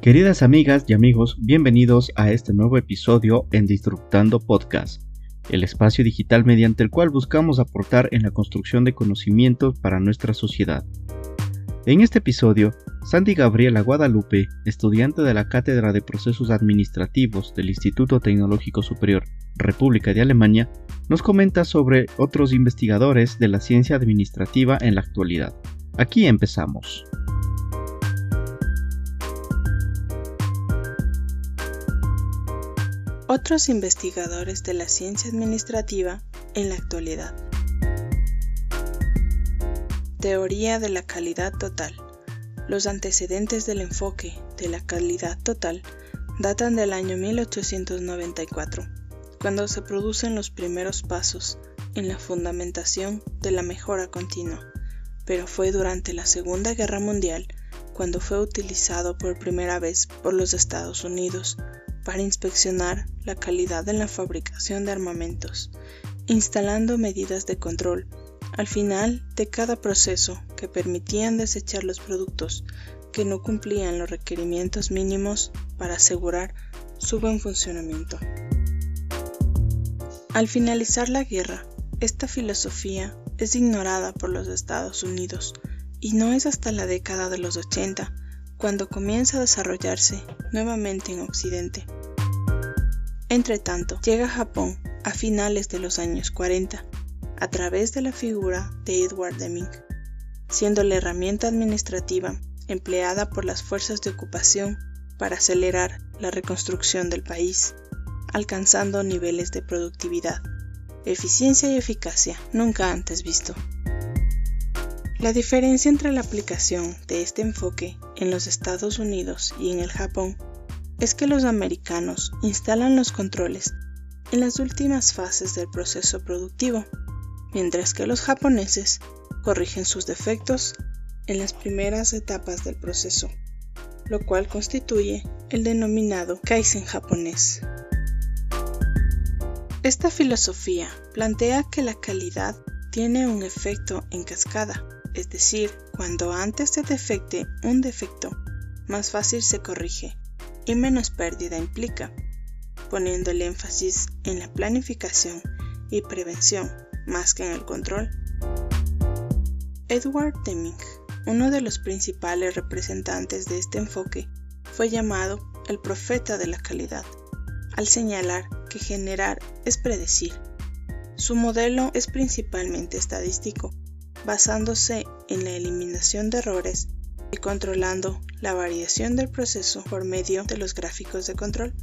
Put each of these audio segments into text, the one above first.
Queridas amigas y amigos, bienvenidos a este nuevo episodio en Disruptando Podcast, el espacio digital mediante el cual buscamos aportar en la construcción de conocimiento para nuestra sociedad. En este episodio, Sandy Gabriela Guadalupe, estudiante de la Cátedra de Procesos Administrativos del Instituto Tecnológico Superior República de Alemania, nos comenta sobre otros investigadores de la ciencia administrativa en la actualidad. Aquí empezamos. Otros investigadores de la ciencia administrativa en la actualidad. Teoría de la calidad total. Los antecedentes del enfoque de la calidad total datan del año 1894, cuando se producen los primeros pasos en la fundamentación de la mejora continua, pero fue durante la Segunda Guerra Mundial cuando fue utilizado por primera vez por los Estados Unidos para inspeccionar la calidad en la fabricación de armamentos, instalando medidas de control al final de cada proceso que permitían desechar los productos que no cumplían los requerimientos mínimos para asegurar su buen funcionamiento. Al finalizar la guerra, esta filosofía es ignorada por los Estados Unidos y no es hasta la década de los 80 cuando comienza a desarrollarse nuevamente en Occidente. Entre tanto, llega a Japón a finales de los años 40 a través de la figura de Edward Deming, siendo la herramienta administrativa empleada por las fuerzas de ocupación para acelerar la reconstrucción del país, alcanzando niveles de productividad, eficiencia y eficacia nunca antes visto. La diferencia entre la aplicación de este enfoque en los Estados Unidos y en el Japón es que los americanos instalan los controles en las últimas fases del proceso productivo, mientras que los japoneses corrigen sus defectos en las primeras etapas del proceso, lo cual constituye el denominado Kaizen japonés. Esta filosofía plantea que la calidad tiene un efecto en cascada, es decir, cuando antes se defecte un defecto, más fácil se corrige y menos pérdida implica, poniendo el énfasis en la planificación y prevención más que en el control. Edward Deming, uno de los principales representantes de este enfoque, fue llamado el profeta de la calidad, al señalar que generar es predecir. Su modelo es principalmente estadístico, basándose en la eliminación de errores y controlando la variación del proceso por medio de los gráficos de control.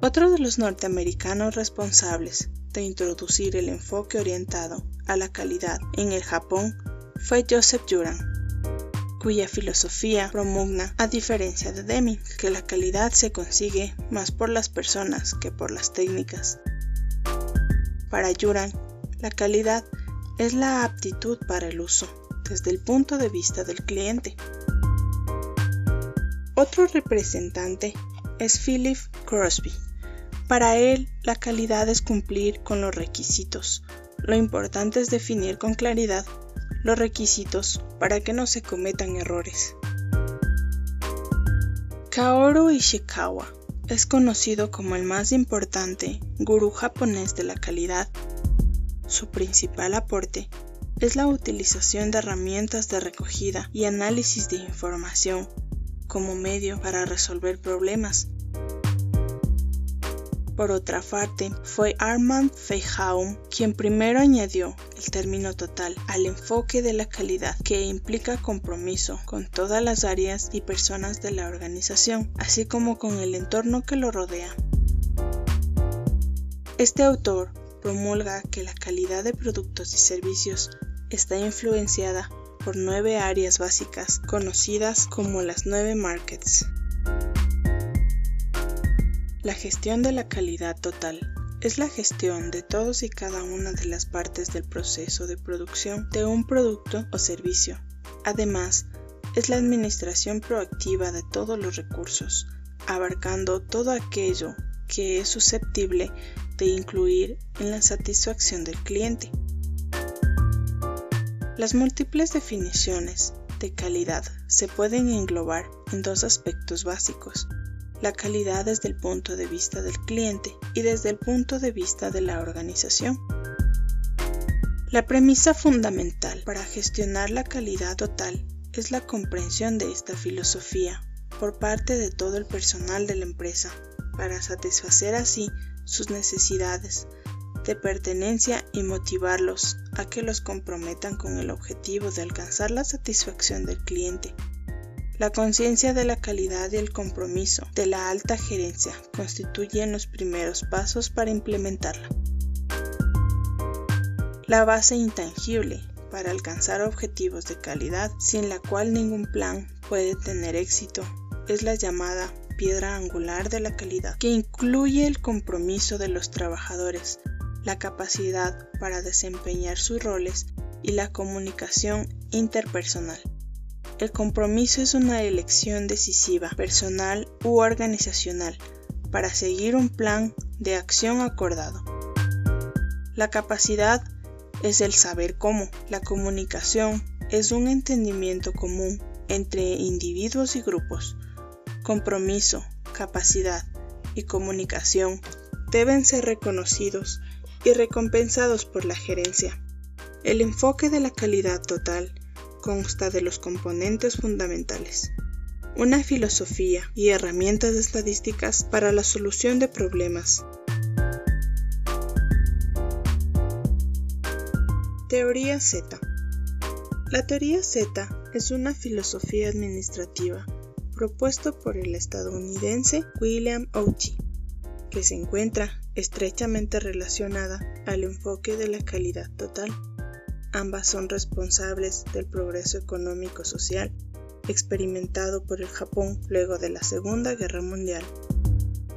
Otro de los norteamericanos responsables de introducir el enfoque orientado a la calidad en el Japón fue Joseph Juran, cuya filosofía promugna, a diferencia de Deming, que la calidad se consigue más por las personas que por las técnicas. Para Juran, la calidad es la aptitud para el uso, desde el punto de vista del cliente. Otro representante es Philip Crosby. Para él, la calidad es cumplir con los requisitos. Lo importante es definir con claridad los requisitos para que no se cometan errores. Kaoru Ishikawa es conocido como el más importante gurú japonés de la calidad. Su principal aporte es la utilización de herramientas de recogida y análisis de información como medio para resolver problemas. Por otra parte, fue Armand Feijaum quien primero añadió el término total al enfoque de la calidad que implica compromiso con todas las áreas y personas de la organización, así como con el entorno que lo rodea. Este autor promulga que la calidad de productos y servicios está influenciada por nueve áreas básicas conocidas como las nueve markets. La gestión de la calidad total es la gestión de todos y cada una de las partes del proceso de producción de un producto o servicio. Además, es la administración proactiva de todos los recursos, abarcando todo aquello que es susceptible de incluir en la satisfacción del cliente. Las múltiples definiciones de calidad se pueden englobar en dos aspectos básicos. La calidad desde el punto de vista del cliente y desde el punto de vista de la organización. La premisa fundamental para gestionar la calidad total es la comprensión de esta filosofía por parte de todo el personal de la empresa para satisfacer así sus necesidades de pertenencia y motivarlos a que los comprometan con el objetivo de alcanzar la satisfacción del cliente. La conciencia de la calidad y el compromiso de la alta gerencia constituyen los primeros pasos para implementarla. La base intangible para alcanzar objetivos de calidad sin la cual ningún plan puede tener éxito es la llamada piedra angular de la calidad, que incluye el compromiso de los trabajadores, la capacidad para desempeñar sus roles y la comunicación interpersonal. El compromiso es una elección decisiva, personal u organizacional, para seguir un plan de acción acordado. La capacidad es el saber cómo. La comunicación es un entendimiento común entre individuos y grupos compromiso, capacidad y comunicación deben ser reconocidos y recompensados por la gerencia. El enfoque de la calidad total consta de los componentes fundamentales, una filosofía y herramientas estadísticas para la solución de problemas. Teoría Z. La teoría Z es una filosofía administrativa propuesto por el estadounidense William Ouchi, que se encuentra estrechamente relacionada al enfoque de la calidad total. Ambas son responsables del progreso económico-social experimentado por el Japón luego de la Segunda Guerra Mundial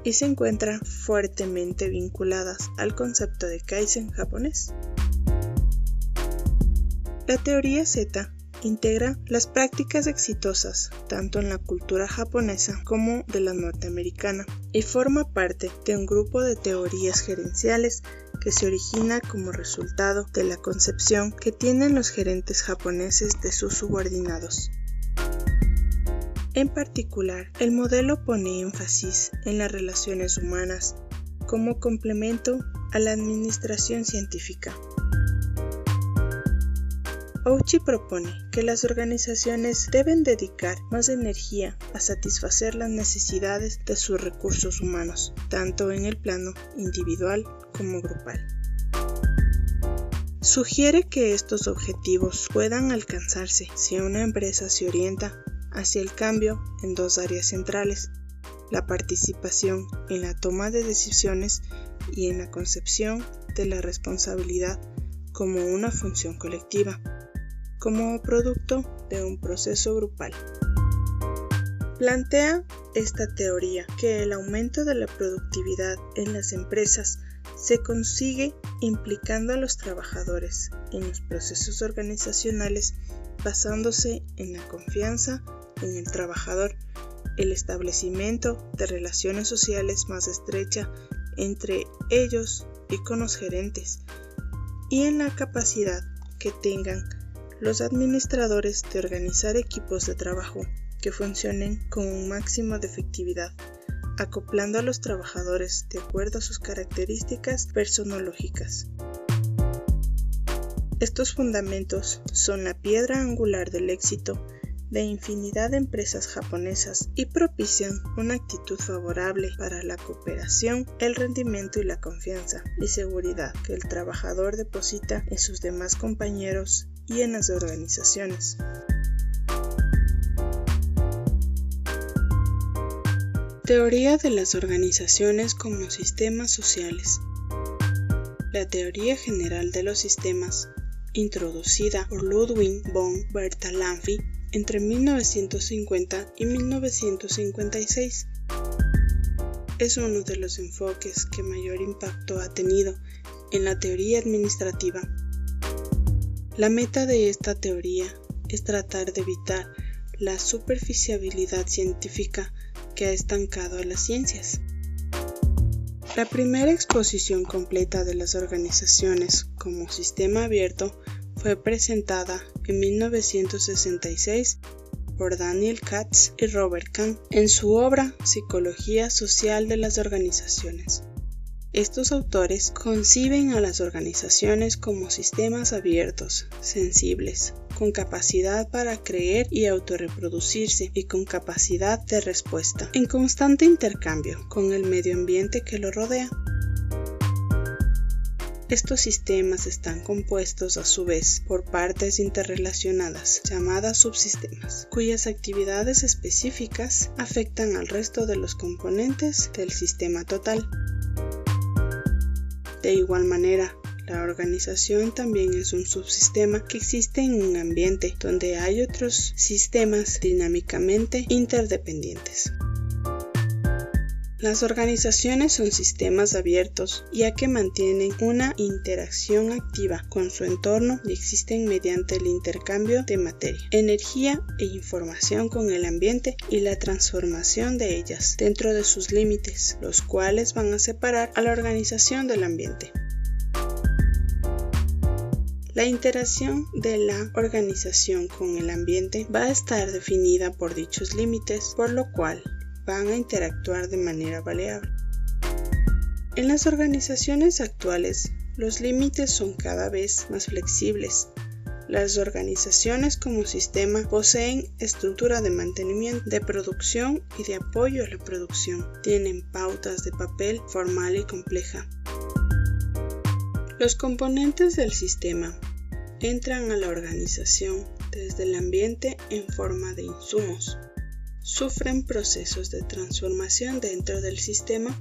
y se encuentran fuertemente vinculadas al concepto de Kaizen japonés. La teoría Z integra las prácticas exitosas tanto en la cultura japonesa como de la norteamericana y forma parte de un grupo de teorías gerenciales que se origina como resultado de la concepción que tienen los gerentes japoneses de sus subordinados. En particular, el modelo pone énfasis en las relaciones humanas como complemento a la administración científica. Ouchi propone que las organizaciones deben dedicar más energía a satisfacer las necesidades de sus recursos humanos, tanto en el plano individual como grupal. Sugiere que estos objetivos puedan alcanzarse si una empresa se orienta hacia el cambio en dos áreas centrales, la participación en la toma de decisiones y en la concepción de la responsabilidad como una función colectiva como producto de un proceso grupal. Plantea esta teoría que el aumento de la productividad en las empresas se consigue implicando a los trabajadores en los procesos organizacionales basándose en la confianza en el trabajador, el establecimiento de relaciones sociales más estrechas entre ellos y con los gerentes y en la capacidad que tengan los administradores de organizar equipos de trabajo que funcionen con un máximo de efectividad, acoplando a los trabajadores de acuerdo a sus características personológicas. Estos fundamentos son la piedra angular del éxito de infinidad de empresas japonesas y propician una actitud favorable para la cooperación, el rendimiento y la confianza y seguridad que el trabajador deposita en sus demás compañeros y en las organizaciones. Teoría de las organizaciones como sistemas sociales. La teoría general de los sistemas, introducida por Ludwig von Bertalanffy entre 1950 y 1956, es uno de los enfoques que mayor impacto ha tenido en la teoría administrativa la meta de esta teoría es tratar de evitar la superficialidad científica que ha estancado a las ciencias. La primera exposición completa de las organizaciones como sistema abierto fue presentada en 1966 por Daniel Katz y Robert Kahn en su obra Psicología Social de las Organizaciones. Estos autores conciben a las organizaciones como sistemas abiertos, sensibles, con capacidad para creer y autorreproducirse y con capacidad de respuesta, en constante intercambio con el medio ambiente que lo rodea. Estos sistemas están compuestos a su vez por partes interrelacionadas llamadas subsistemas, cuyas actividades específicas afectan al resto de los componentes del sistema total. De igual manera, la organización también es un subsistema que existe en un ambiente donde hay otros sistemas dinámicamente interdependientes. Las organizaciones son sistemas abiertos, ya que mantienen una interacción activa con su entorno y existen mediante el intercambio de materia, energía e información con el ambiente y la transformación de ellas dentro de sus límites, los cuales van a separar a la organización del ambiente. La interacción de la organización con el ambiente va a estar definida por dichos límites, por lo cual van a interactuar de manera variable. En las organizaciones actuales, los límites son cada vez más flexibles. Las organizaciones como sistema poseen estructura de mantenimiento, de producción y de apoyo a la producción. Tienen pautas de papel formal y compleja. Los componentes del sistema entran a la organización desde el ambiente en forma de insumos, sufren procesos de transformación dentro del sistema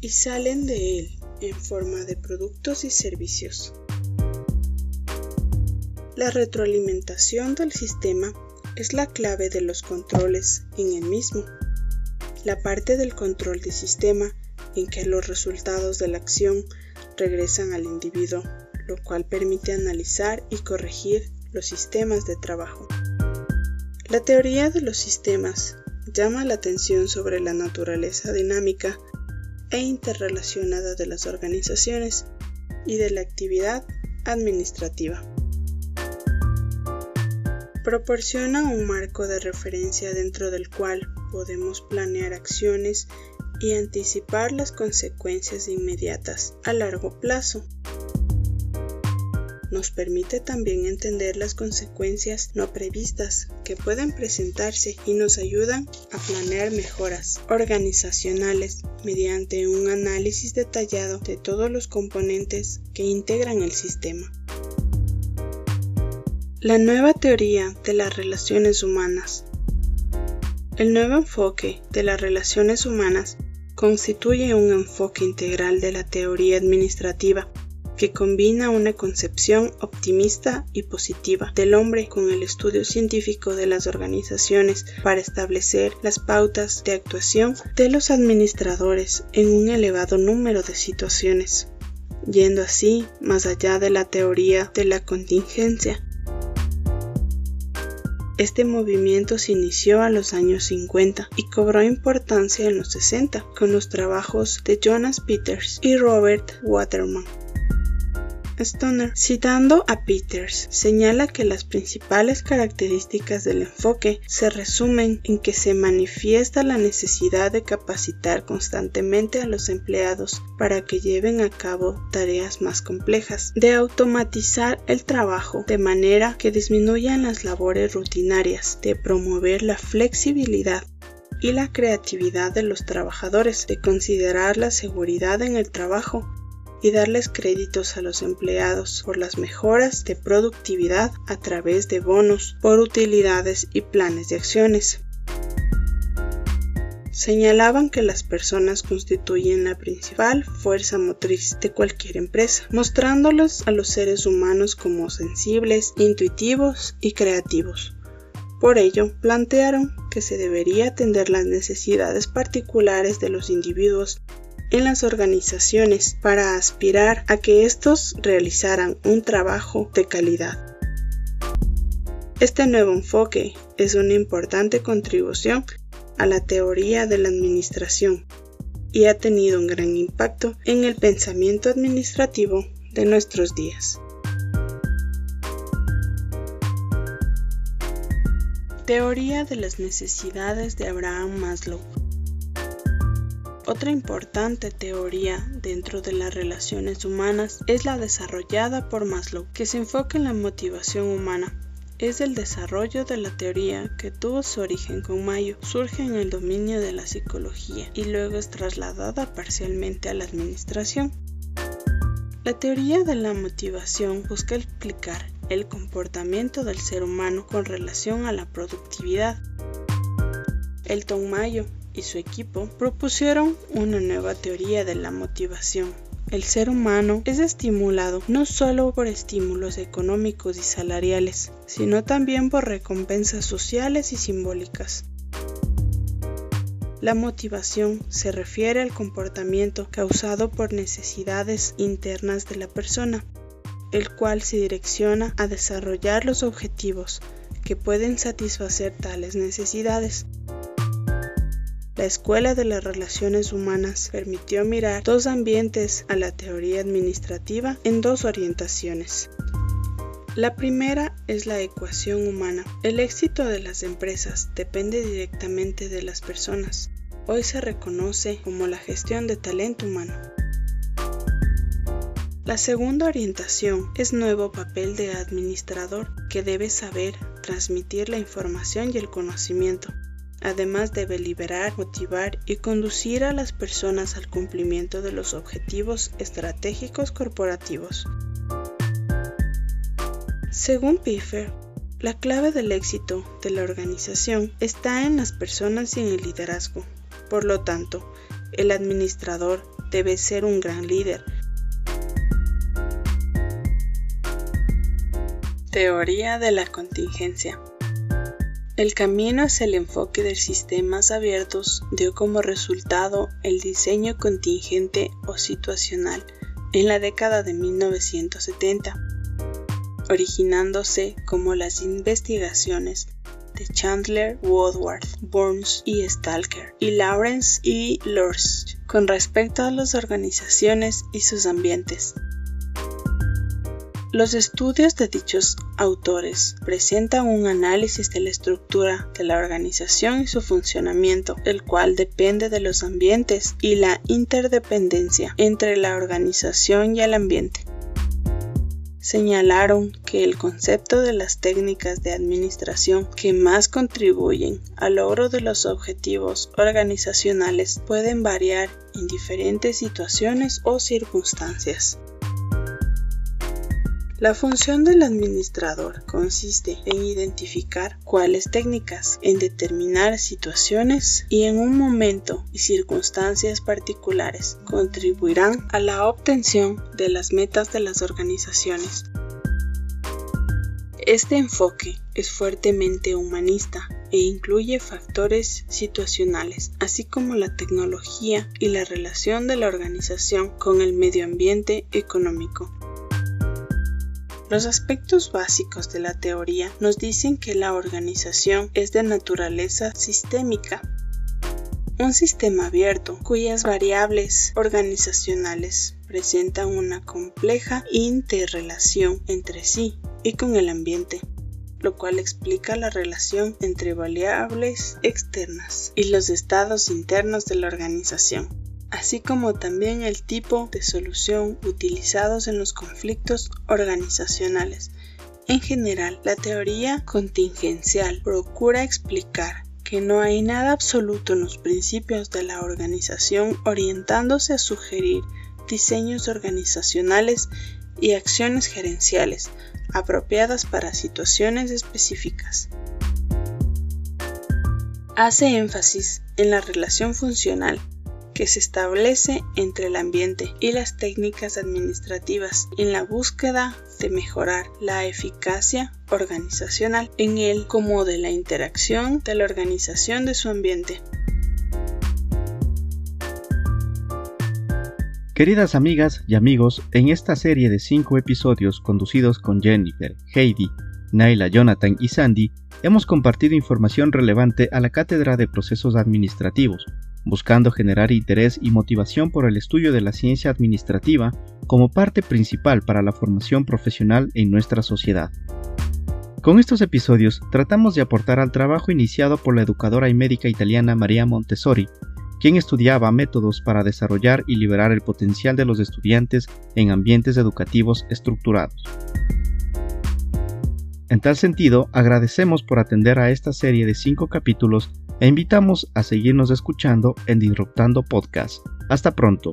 y salen de él en forma de productos y servicios. La retroalimentación del sistema es la clave de los controles en el mismo. La parte del control del sistema en que los resultados de la acción regresan al individuo, lo cual permite analizar y corregir los sistemas de trabajo. La teoría de los sistemas llama la atención sobre la naturaleza dinámica e interrelacionada de las organizaciones y de la actividad administrativa. Proporciona un marco de referencia dentro del cual podemos planear acciones y anticipar las consecuencias inmediatas a largo plazo nos permite también entender las consecuencias no previstas que pueden presentarse y nos ayudan a planear mejoras organizacionales mediante un análisis detallado de todos los componentes que integran el sistema. La nueva teoría de las relaciones humanas. El nuevo enfoque de las relaciones humanas constituye un enfoque integral de la teoría administrativa que combina una concepción optimista y positiva del hombre con el estudio científico de las organizaciones para establecer las pautas de actuación de los administradores en un elevado número de situaciones, yendo así más allá de la teoría de la contingencia. Este movimiento se inició a los años 50 y cobró importancia en los 60 con los trabajos de Jonas Peters y Robert Waterman. Stoner, citando a Peters, señala que las principales características del enfoque se resumen en que se manifiesta la necesidad de capacitar constantemente a los empleados para que lleven a cabo tareas más complejas, de automatizar el trabajo de manera que disminuyan las labores rutinarias, de promover la flexibilidad y la creatividad de los trabajadores, de considerar la seguridad en el trabajo y darles créditos a los empleados por las mejoras de productividad a través de bonos por utilidades y planes de acciones. Señalaban que las personas constituyen la principal fuerza motriz de cualquier empresa, mostrándolos a los seres humanos como sensibles, intuitivos y creativos. Por ello, plantearon que se debería atender las necesidades particulares de los individuos en las organizaciones para aspirar a que estos realizaran un trabajo de calidad. Este nuevo enfoque es una importante contribución a la teoría de la administración y ha tenido un gran impacto en el pensamiento administrativo de nuestros días. Teoría de las necesidades de Abraham Maslow otra importante teoría dentro de las relaciones humanas es la desarrollada por Maslow, que se enfoca en la motivación humana. Es el desarrollo de la teoría que tuvo su origen con Mayo, surge en el dominio de la psicología y luego es trasladada parcialmente a la administración. La teoría de la motivación busca explicar el comportamiento del ser humano con relación a la productividad. Elton Mayo y su equipo propusieron una nueva teoría de la motivación. El ser humano es estimulado no solo por estímulos económicos y salariales, sino también por recompensas sociales y simbólicas. La motivación se refiere al comportamiento causado por necesidades internas de la persona, el cual se direcciona a desarrollar los objetivos que pueden satisfacer tales necesidades. La Escuela de las Relaciones Humanas permitió mirar dos ambientes a la teoría administrativa en dos orientaciones. La primera es la ecuación humana. El éxito de las empresas depende directamente de las personas. Hoy se reconoce como la gestión de talento humano. La segunda orientación es nuevo papel de administrador que debe saber transmitir la información y el conocimiento. Además debe liberar, motivar y conducir a las personas al cumplimiento de los objetivos estratégicos corporativos. Según Piffer, la clave del éxito de la organización está en las personas y en el liderazgo. Por lo tanto, el administrador debe ser un gran líder Teoría de la contingencia. El camino hacia el enfoque de sistemas abiertos dio como resultado el diseño contingente o situacional en la década de 1970, originándose como las investigaciones de Chandler, Woodward, Burns y Stalker y Lawrence y Lurst con respecto a las organizaciones y sus ambientes. Los estudios de dichos autores presentan un análisis de la estructura de la organización y su funcionamiento, el cual depende de los ambientes y la interdependencia entre la organización y el ambiente. Señalaron que el concepto de las técnicas de administración que más contribuyen al logro de los objetivos organizacionales pueden variar en diferentes situaciones o circunstancias. La función del administrador consiste en identificar cuáles técnicas, en determinar situaciones y en un momento y circunstancias particulares contribuirán a la obtención de las metas de las organizaciones. Este enfoque es fuertemente humanista e incluye factores situacionales, así como la tecnología y la relación de la organización con el medio ambiente económico. Los aspectos básicos de la teoría nos dicen que la organización es de naturaleza sistémica. Un sistema abierto cuyas variables organizacionales presentan una compleja interrelación entre sí y con el ambiente, lo cual explica la relación entre variables externas y los estados internos de la organización así como también el tipo de solución utilizados en los conflictos organizacionales. En general, la teoría contingencial procura explicar que no hay nada absoluto en los principios de la organización orientándose a sugerir diseños organizacionales y acciones gerenciales apropiadas para situaciones específicas. Hace énfasis en la relación funcional que se establece entre el ambiente y las técnicas administrativas en la búsqueda de mejorar la eficacia organizacional en él como de la interacción de la organización de su ambiente. Queridas amigas y amigos, en esta serie de cinco episodios conducidos con Jennifer, Heidi, Naila, Jonathan y Sandy, hemos compartido información relevante a la Cátedra de Procesos Administrativos, buscando generar interés y motivación por el estudio de la ciencia administrativa como parte principal para la formación profesional en nuestra sociedad. Con estos episodios tratamos de aportar al trabajo iniciado por la educadora y médica italiana María Montessori, quien estudiaba métodos para desarrollar y liberar el potencial de los estudiantes en ambientes educativos estructurados. En tal sentido, agradecemos por atender a esta serie de cinco capítulos e invitamos a seguirnos escuchando en Disruptando Podcast. Hasta pronto.